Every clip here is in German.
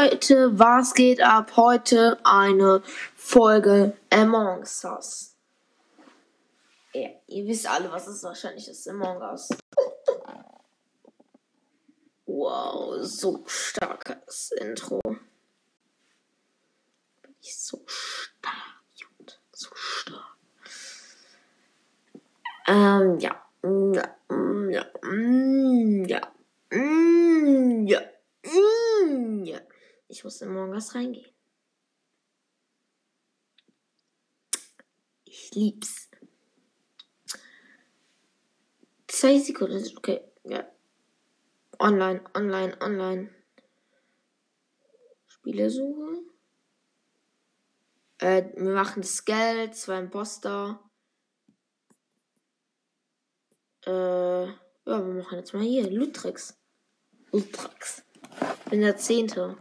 Leute, was geht ab? Heute eine Folge Among Us. Ja, ihr wisst alle, was es wahrscheinlich ist, Among Us. Wow, so starkes Intro. Bin ich so stark, Junge, so stark. Ähm, ja. Ja, ja, ja, ja, ja. Ich muss in morgen was reingehen. Ich lieb's. Zwei Sekunden, okay, ja. Online, online, online. Spielesuche. Äh, wir machen das Geld, zwei Imposter. Äh, ja, wir machen jetzt mal hier. Lutrex. Ich bin der Zehnte.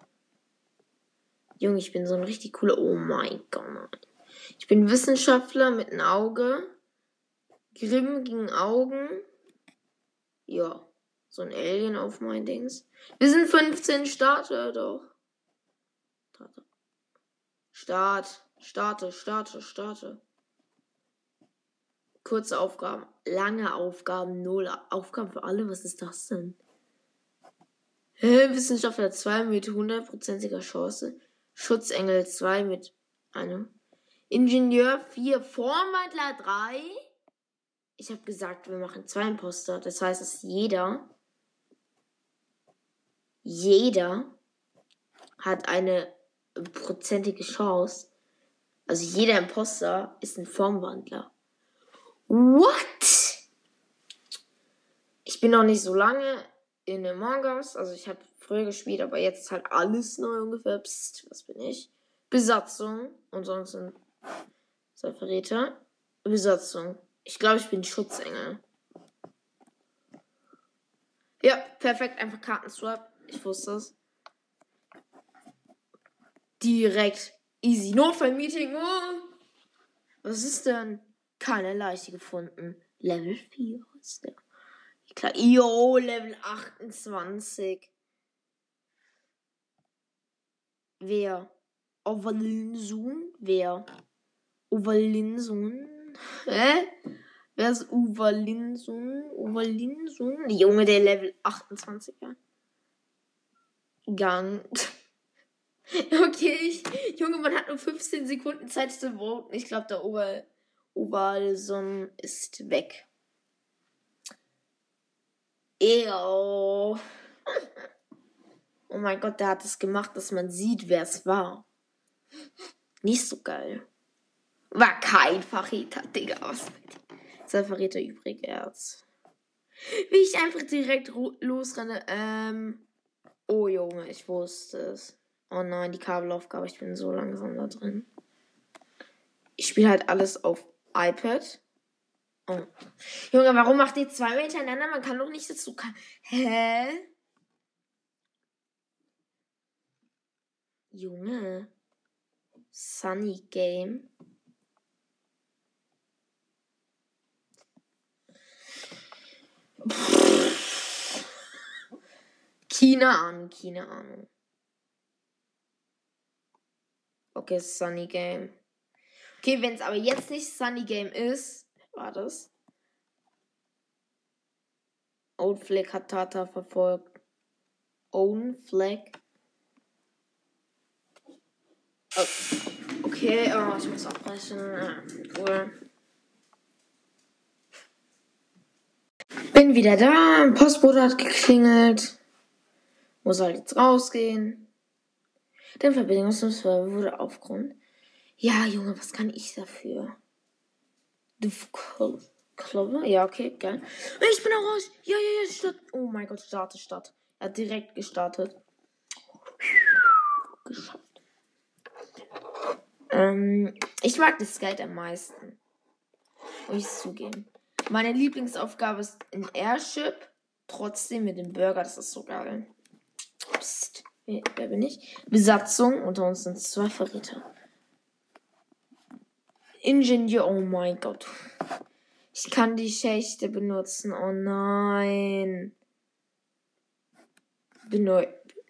Junge, ich bin so ein richtig cooler. Oh mein Gott. Ich bin Wissenschaftler mit einem Auge. Grimm gegen Augen. Ja. So ein Alien auf mein Dings. Wir sind 15 Starter doch. Start. Starte, starte, starte. Kurze Aufgaben, lange Aufgaben, null Aufgaben für alle. Was ist das denn? Wissenschaftler 2 mit hundertprozentiger Chance. Schutzengel 2 mit einem. Ingenieur 4, Formwandler 3. Ich habe gesagt, wir machen zwei Imposter. Das heißt, dass jeder, jeder hat eine prozentige Chance. Also jeder Imposter ist ein Formwandler. What? Ich bin noch nicht so lange in Among Us. Also ich habe früher gespielt, aber jetzt ist halt alles neu ungefähr. Psst, was bin ich? Besatzung. Und sonst zwei Verräter. Besatzung. Ich glaube, ich bin Schutzengel. Ja, perfekt. Einfach Kartenswap. Ich wusste es. Direkt. Easy. Notfallmeeting. Oh. Was ist denn? Keine Leiche gefunden. Level 4 ist der. Klar. Yo, Level 28. Wer? Ovalinsun? Wer? Ovalinsun? Hä? Wer ist Uvalinsun? Uvalinsun? Junge, der Level 28er. Gang. okay, ich, Junge, man hat nur 15 Sekunden Zeit zu voten. Ich glaube, der Ober. Ovalson ist weg. Ew. Oh mein Gott, der hat es gemacht, dass man sieht, wer es war. Nicht so geil. War kein Verräter, Digga. Was Zwei Verräter übrig, Erz. Wie ich einfach direkt losrenne. Ähm. Oh Junge, ich wusste es. Oh nein, die Kabelaufgabe. Ich bin so langsam da drin. Ich spiele halt alles auf iPad. Oh. Junge, warum macht ihr zwei hintereinander? Man kann doch nicht dazu. Hä? Junge. Sunny Game. Keine Ahnung, keine Ahnung. Okay, Sunny Game. Okay, wenn es aber jetzt nicht Sunny Game ist, war das. Old Flag hat Tata verfolgt. Own Flag. Okay, oh, ich muss abbrechen. Cool. Bin wieder da. Postbote hat geklingelt. Muss halt jetzt rausgehen. Der Verbindungsserver wurde aufgrund ja, Junge, was kann ich dafür? Du Clover? Ja, okay, geil. Ich bin auch raus. Ja, ja, ja, Stadt. Oh mein Gott, starte Stadt. Er hat direkt gestartet. Geschafft. Ähm, ich mag das Geld am meisten. Muss ich zugeben. Meine Lieblingsaufgabe ist ein Airship. Trotzdem mit dem Burger, das ist so geil. Psst. Wer, bin ich? Besatzung. Unter uns sind zwei Verräter. Ingenieur. Oh mein Gott. Ich kann die Schächte benutzen. Oh nein. Benu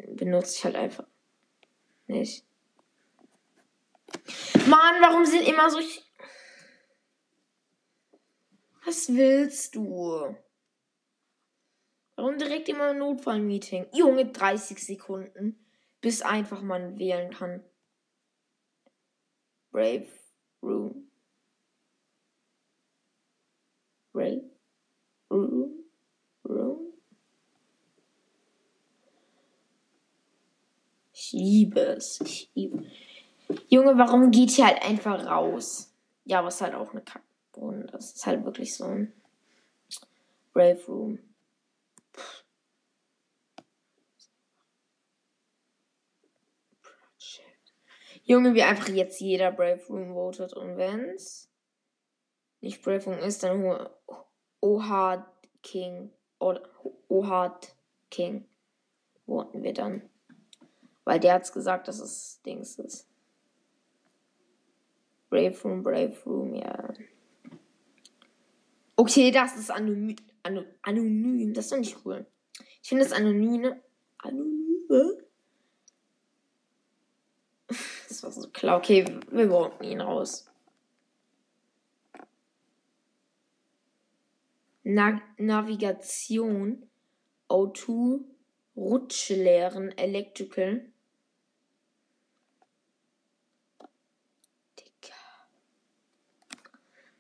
benutze ich halt einfach. Nicht. Mann, warum sind immer so. Was willst du? Warum direkt immer ein Notfallmeeting? Junge, 30 Sekunden, bis einfach man wählen kann. Brave Room. Brave Room. Room. Ich liebe es. Ich liebe. Junge, warum geht hier halt einfach raus? Ja, ist halt auch eine Kackbohne. Das ist halt wirklich so ein Brave Room. Junge, wie einfach jetzt jeder Brave Room votet. Und wenn's nicht Brave Room ist, dann Ohad King oder Ohad King voten wir dann. Weil der hat's gesagt, dass es Dings ist. Brave Room, Brave Room, ja. Okay, das ist anonym. Anonym, das ist doch nicht cool. Ich finde das anonyme. Anonyme? Das war so klar. Okay, wir wollten ihn raus. Na Navigation, O2, Rutschlehren, Electrical.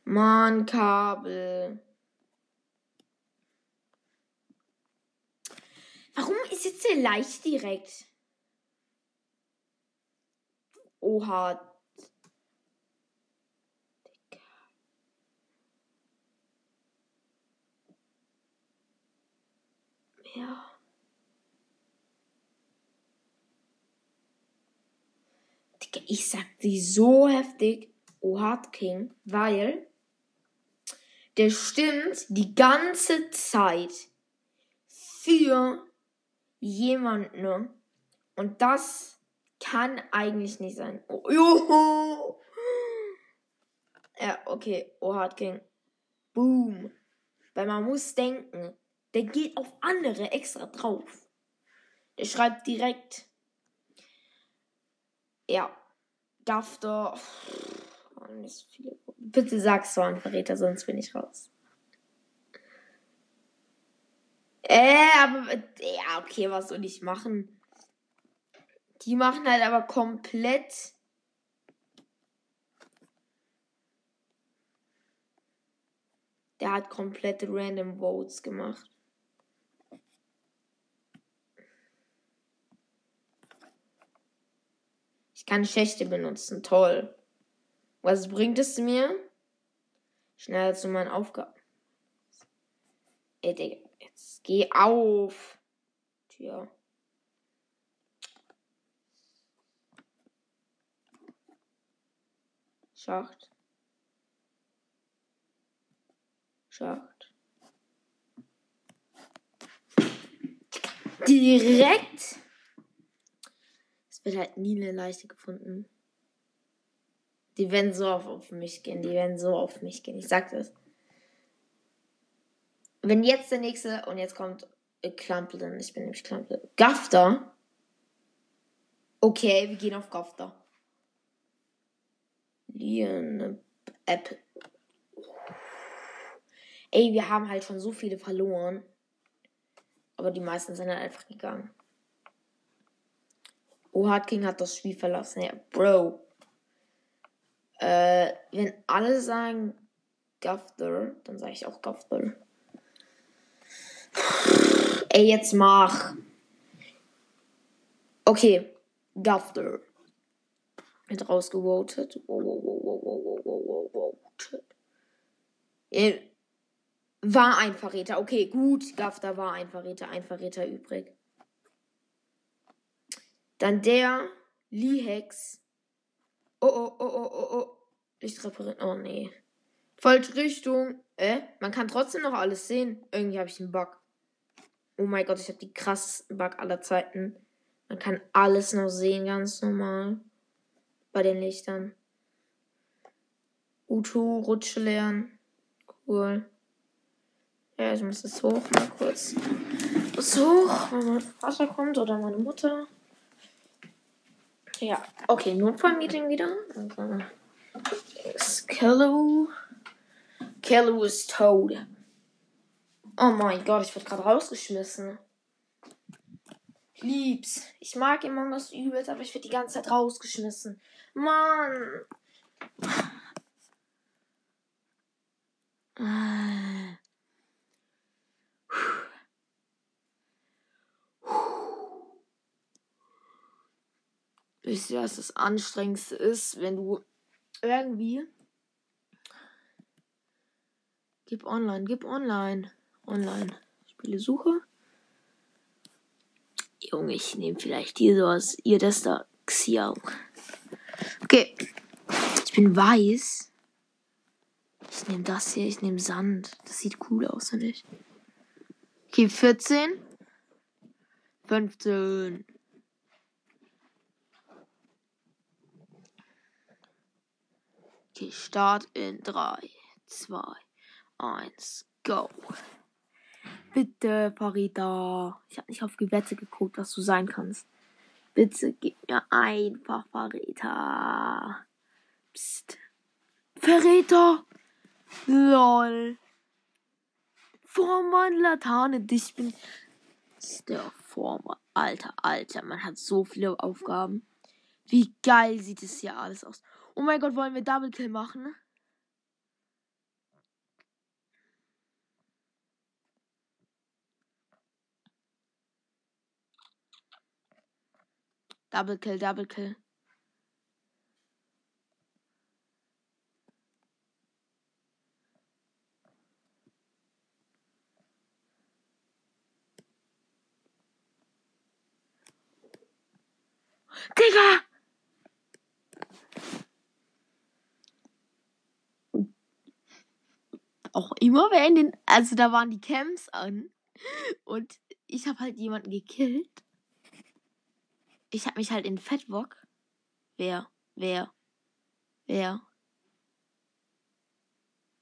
Mann, Kabel. Warum ist jetzt der leicht direkt? Oha. Ja. Ich sag die so heftig Ohad King, weil der stimmt die ganze Zeit für jemanden und das kann eigentlich nicht sein. Oh, juhu. Ja, okay. Oh, Hard King. Boom. Weil man muss denken, der geht auf andere extra drauf. Der schreibt direkt. Ja. Gafter. Oh, Bitte sag's so an Verräter, sonst bin ich raus. Äh, aber. Ja, okay, was soll ich machen? Die machen halt aber komplett. Der hat komplette Random Votes gemacht. Ich kann Schächte benutzen. Toll. Was bringt es mir? Schneller zu meinen Aufgaben. Ey, Digga, jetzt geh auf. Tja. Schacht. Schacht. Direkt. Es wird halt nie eine Leiste gefunden. Die werden so auf, auf mich gehen. Die werden so auf mich gehen. Ich sag das. Wenn jetzt der nächste und jetzt kommt Klampeln. Ich bin nämlich Klampeln. Gafter. Okay, wir gehen auf Gafter. Lian App. Ey, wir haben halt schon so viele verloren. Aber die meisten sind halt einfach gegangen. Oh, Hard King hat das Spiel verlassen. Ja, Bro. Äh, wenn alle sagen Gafter, dann sage ich auch Gafter. Ey, jetzt mach. Okay, Gafter wird rausgevotet. Wow, wow, wow, wow, wow, wow, wow, wow. War ein Verräter. Okay, gut. Gafter war ein Verräter. Ein Verräter übrig. Dann der Lihex. Oh, oh, oh, oh, oh, oh. Licht reparieren. Oh, nee. Falsche Richtung. Äh, man kann trotzdem noch alles sehen. Irgendwie habe ich einen Bug. Oh mein Gott, ich habe die krassesten Bug aller Zeiten. Man kann alles noch sehen, ganz normal bei den Lichtern. Utu, Rutsche lernen. Cool. Ja, ich muss jetzt hoch, mal kurz. Muss hoch, wenn mein Vater kommt oder meine Mutter. Ja, okay, Notfallmeeting wieder. Also, Kello. Ist tot. Oh mein Gott, ich wurde gerade rausgeschmissen. Lieb's. Ich mag immer was übelst, aber ich werde die ganze Zeit rausgeschmissen. Mann. Wisst ihr, was das Anstrengendste ist, wenn du irgendwie. Gib online, gib online. Online. Spiele Suche. Junge, ich nehme vielleicht hier sowas. Ihr das da. Xiao. Okay. Ich bin weiß. Ich nehme das hier. Ich nehme Sand. Das sieht cool aus, finde ich. Okay, 14. 15. Okay, Start in 3, 2, 1, go. Bitte, Farida. Ich habe nicht auf Gewette geguckt, was du sein kannst. Bitte gib mir einfach Farida. Psst. Verräter! LOL. Formwandler Tarne dich bin. Der Former. Alter, Alter, man hat so viele Aufgaben. Wie geil sieht es hier alles aus. Oh mein Gott, wollen wir Double Kill machen? Double Kill, Double Kill. Digga! Immer wenn den, also da waren die Camps an und ich habe halt jemanden gekillt. Ich habe mich halt in Fettbock. Wer? Wer? Wer?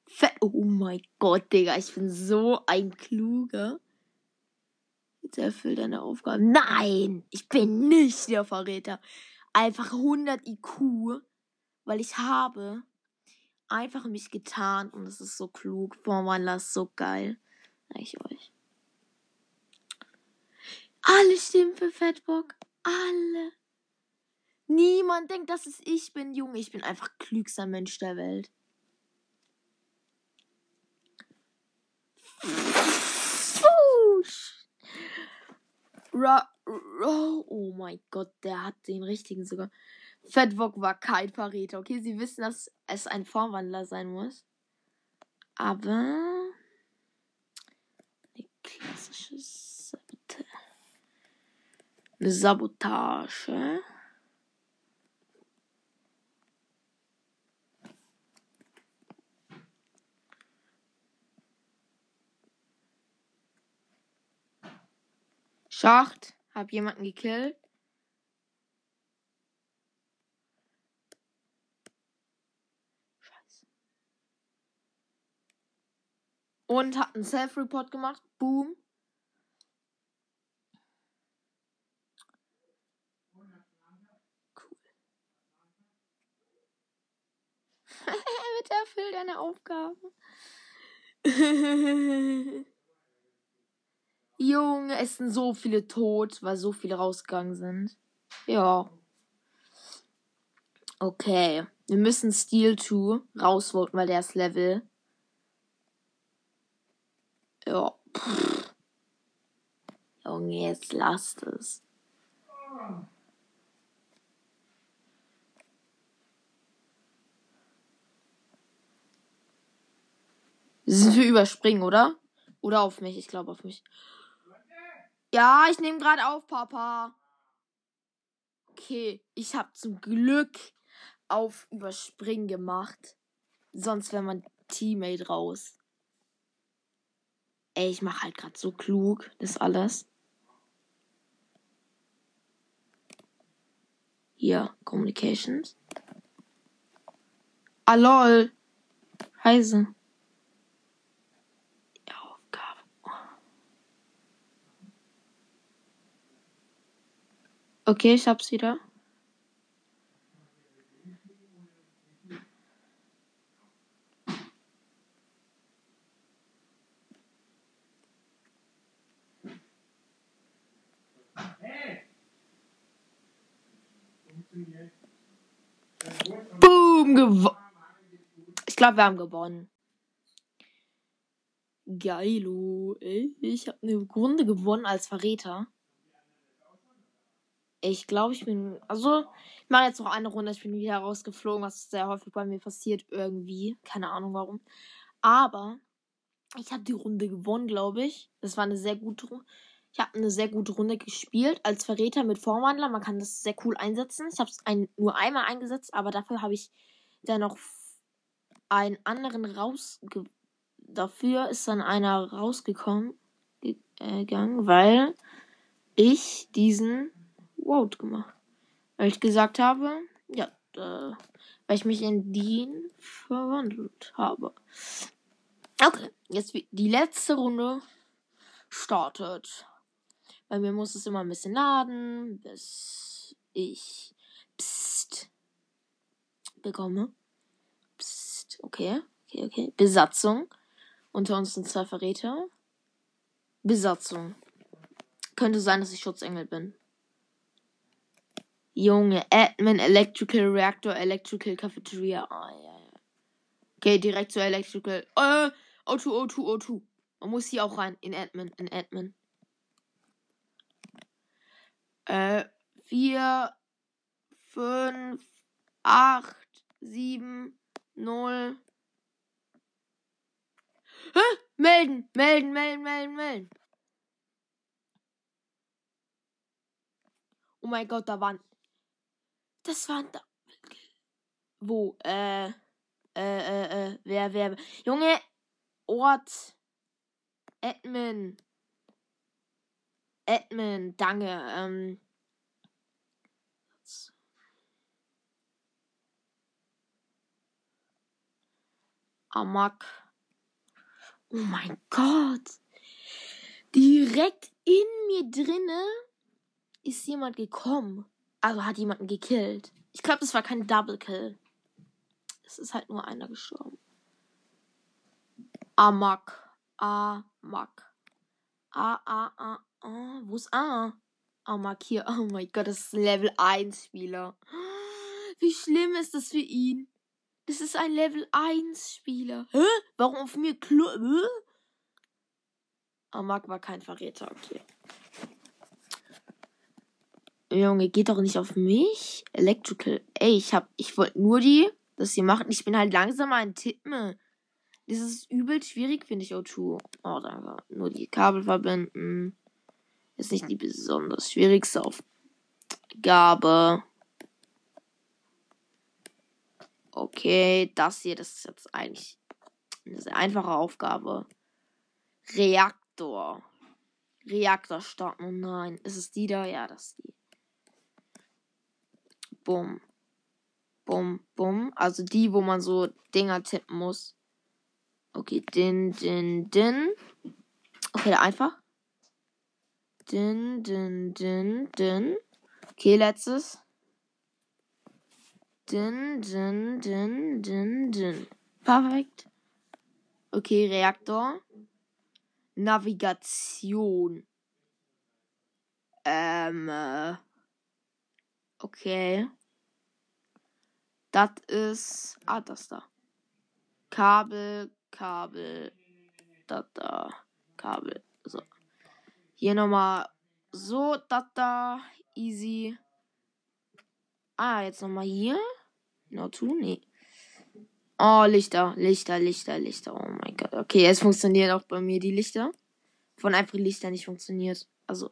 Fett. Oh mein Gott, Digga, ich bin so ein kluger. Jetzt erfüllt deine Aufgabe. Nein, ich bin nicht der Verräter. Einfach 100 IQ, weil ich habe einfach mich getan und es ist so klug. Boah, man, das ist so geil. Sag ich euch. Alle stimmen für Fettbock. Alle. Niemand denkt, dass es ich bin, Junge. Ich bin einfach klügster Mensch der Welt. Ra oh mein Gott, der hat den richtigen sogar. Fettwok war kein Verräter. Okay, sie wissen, dass es ein Vorwandler sein muss. Aber eine klassische Sabotage. Eine Sabotage. Schacht. Hab jemanden gekillt. Und hat einen Self-Report gemacht. Boom. Cool. Bitte erfüll deine Aufgaben. Junge, es sind so viele tot, weil so viele rausgegangen sind. Ja. Okay. Wir müssen Steel 2 rausvoten, weil der ist Level. Ja. Pff. Junge, jetzt lasst es. Sind wir überspringen, oder? Oder auf mich? Ich glaube auf mich. Ja, ich nehme gerade auf, Papa. Okay, ich habe zum Glück auf Überspringen gemacht. Sonst wäre mein Teammate raus. Ey, ich mache halt gerade so klug, das alles. Hier, Communications. Ah, lol. Heise. Okay, ich hab's wieder. Boom, gewonnen. Ich glaube, wir haben gewonnen. Geilo. Ich habe eine Runde gewonnen als Verräter. Ich glaube, ich bin. Also, ich mache jetzt noch eine Runde. Ich bin wieder rausgeflogen, was sehr häufig bei mir passiert. Irgendwie. Keine Ahnung warum. Aber ich habe die Runde gewonnen, glaube ich. Das war eine sehr gute Runde. Ich habe eine sehr gute Runde gespielt als Verräter mit Vorwandler. Man kann das sehr cool einsetzen. Ich habe es ein, nur einmal eingesetzt, aber dafür habe ich dann noch einen anderen rausge... Dafür ist dann einer rausgekommen, äh, gegangen, weil ich diesen Vote gemacht. Weil ich gesagt habe, ja, äh, weil ich mich in den verwandelt habe. Okay, jetzt die letzte Runde startet. Bei mir muss es immer ein bisschen laden, bis ich Psst bekomme. Okay, okay, okay. Besatzung. Unter uns sind zwei Verräter. Besatzung. Könnte sein, dass ich Schutzengel bin. Junge, Admin, Electrical Reactor, Electrical Cafeteria. Ah, ja, ja. Okay, direkt zu Electrical. Äh, O2, O2, O2. Man muss hier auch rein. In Admin, in Admin. Äh, 4, 5, 8, 7, 0. Hä? Melden, melden, melden, melden, melden. Oh mein Gott, da waren. Das waren da. Wo? Äh. Äh, äh, äh. Wer, wer. Junge. Ort. Admin. Admin, danke. Ähm. Amok. Oh mein Gott. Direkt in mir drinne ist jemand gekommen. Also hat jemanden gekillt. Ich glaube, das war kein Double Kill. Es ist halt nur einer gestorben. Amok. Amok. A, A, A, A. Wo ist A? Amok hier. Oh mein Gott, das ist Level 1 Spieler. Wie schlimm ist das für ihn? Das ist ein Level 1 Spieler. Hä? Warum auf mir Klo. Hä? Amak war kein Verräter, okay. Junge, geht doch nicht auf mich. Electrical. Ey, ich hab. Ich wollte nur die, dass sie machen. Ich bin halt langsamer ein Tippen. Das ist übel schwierig, finde ich, O2. Oh, danke. Nur die Kabel verbinden. Ist nicht die besonders schwierigste Aufgabe. Okay, das hier, das ist jetzt eigentlich eine sehr einfache Aufgabe. Reaktor. Reaktor starten. Oh nein, ist es die da? Ja, das ist die. Bumm. Bumm, bumm. Also die, wo man so Dinger tippen muss. Okay, din, din, din. Okay, einfach. Din, din, din, din. Okay, letztes. Din, din, din, din, din. Perfekt. Okay, Reaktor. Navigation. Ähm. Äh, okay. Das ist. Ah, das da. Kabel, Kabel. Das da. Kabel. So. Hier nochmal. So, das da. Easy. Ah, jetzt nochmal hier. To? Nee. Oh, Lichter, Lichter, Lichter, Lichter. Oh mein Gott. Okay, es funktioniert auch bei mir die Lichter. Von einfach Lichter nicht funktioniert. Also.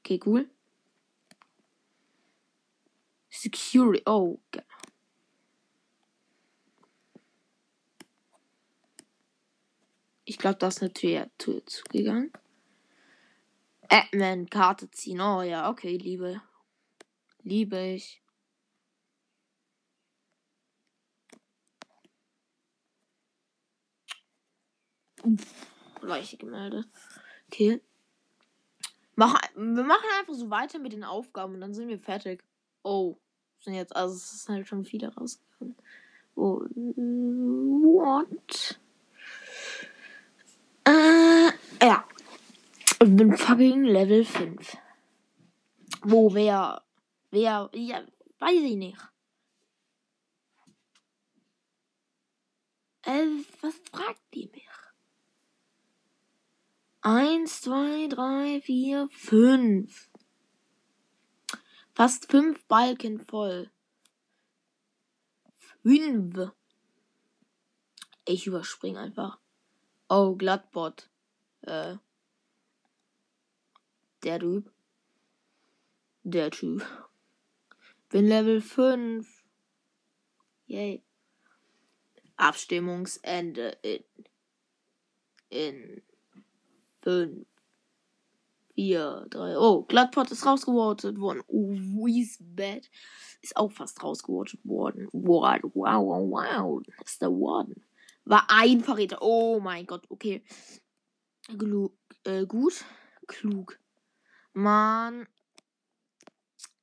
Okay, cool. Security. Oh, okay. Ich glaube, da ist eine Tür, Tür zugegangen. Admin, Karte ziehen. Oh ja, okay, liebe. Liebe ich. Leiche gemeldet. Okay. Mach, wir machen einfach so weiter mit den Aufgaben und dann sind wir fertig. Oh. Sind jetzt, also es ist halt schon viele rausgekommen. Oh, what? Äh, ja. Ich bin fucking Level 5. Wo, wer? Wer? Ja, weiß ich nicht. Äh, was fragt die mich? Eins, zwei, drei, vier, fünf. Fast fünf Balken voll. Fünf. Ich überspring einfach. Oh, Glattbot. Äh. Der Typ. Der Typ. Bin Level 5. Yay. Abstimmungsende in. In. 5. 4, 3. Oh, Glattpot ist rausgevotet worden. Oh, Weezbad ist auch fast rausgevotet worden. Wow, wow, wow, wow. Ist der Warden. War ein Verräter. Oh mein Gott, okay. Glu äh, gut. Klug. Mann.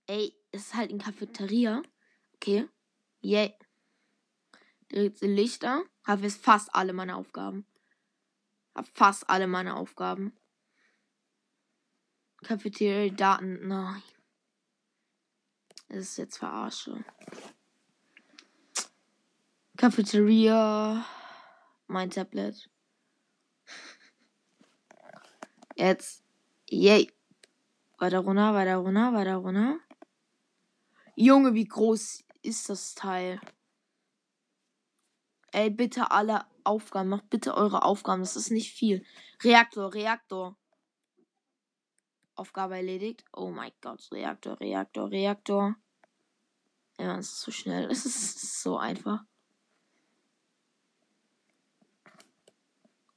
Ey, es ist halt in Cafeteria. Okay. Yay. Direkt Lichter. Habe jetzt fast alle meine Aufgaben. Hab fast alle meine Aufgaben. Cafeteria Daten. Nein. Das ist jetzt verarsche. Cafeteria. Mein Tablet. Jetzt. Yay. Weiter runter, weiter runter, weiter runter. Junge, wie groß ist das Teil? Ey, bitte alle Aufgaben. Macht bitte eure Aufgaben. Das ist nicht viel. Reaktor, Reaktor. Aufgabe erledigt. Oh mein Gott. Reaktor, Reaktor, Reaktor. Ja, es ist so schnell. Es ist so einfach.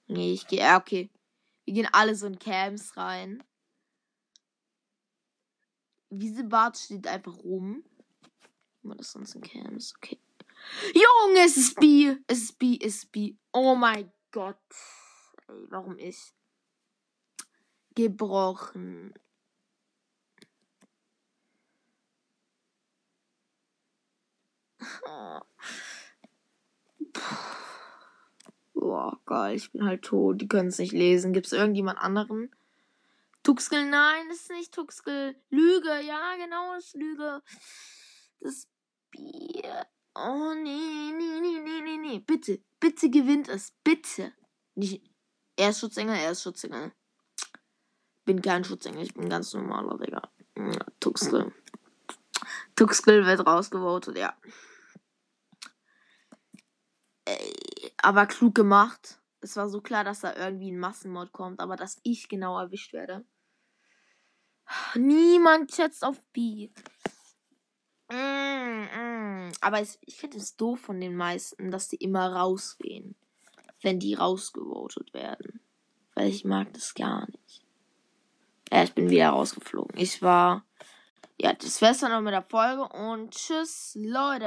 Nee, ich gehe. Ja, okay. Wir gehen alle so in Camps rein. Wiesebart steht einfach rum. Was ist sonst in Camps? Okay. Junge, es ist B. Es ist B, es ist B. Oh mein Gott. Ey, warum ich? Gebrochen. Boah, geil, ich bin halt tot. Die können es nicht lesen. Gibt es irgendjemand anderen? Tuxkel, nein, das ist nicht Tuxkel. Lüge, ja, genau, das ist Lüge. Das Bier. Oh, nee, nee, nee, nee, nee, nee. Bitte, bitte gewinnt es. Bitte. Nicht. Er ist Schutzengel, er ist Schutzengel. Bin kein Schutzengel, ich bin ganz normaler, Digga. Tuxkel. Tuxkel wird rausgevotet, ja. Ey, aber klug gemacht. Es war so klar, dass da irgendwie ein Massenmod kommt, aber dass ich genau erwischt werde. Niemand schätzt auf B. Mm, mm. Aber es, ich finde es doof von den meisten, dass die immer rausgehen, wenn die rausgevotet werden. Weil ich mag das gar nicht. Ja, ich bin wieder rausgeflogen. Ich war. Ja, das wär's dann noch mit der Folge und tschüss, Leute.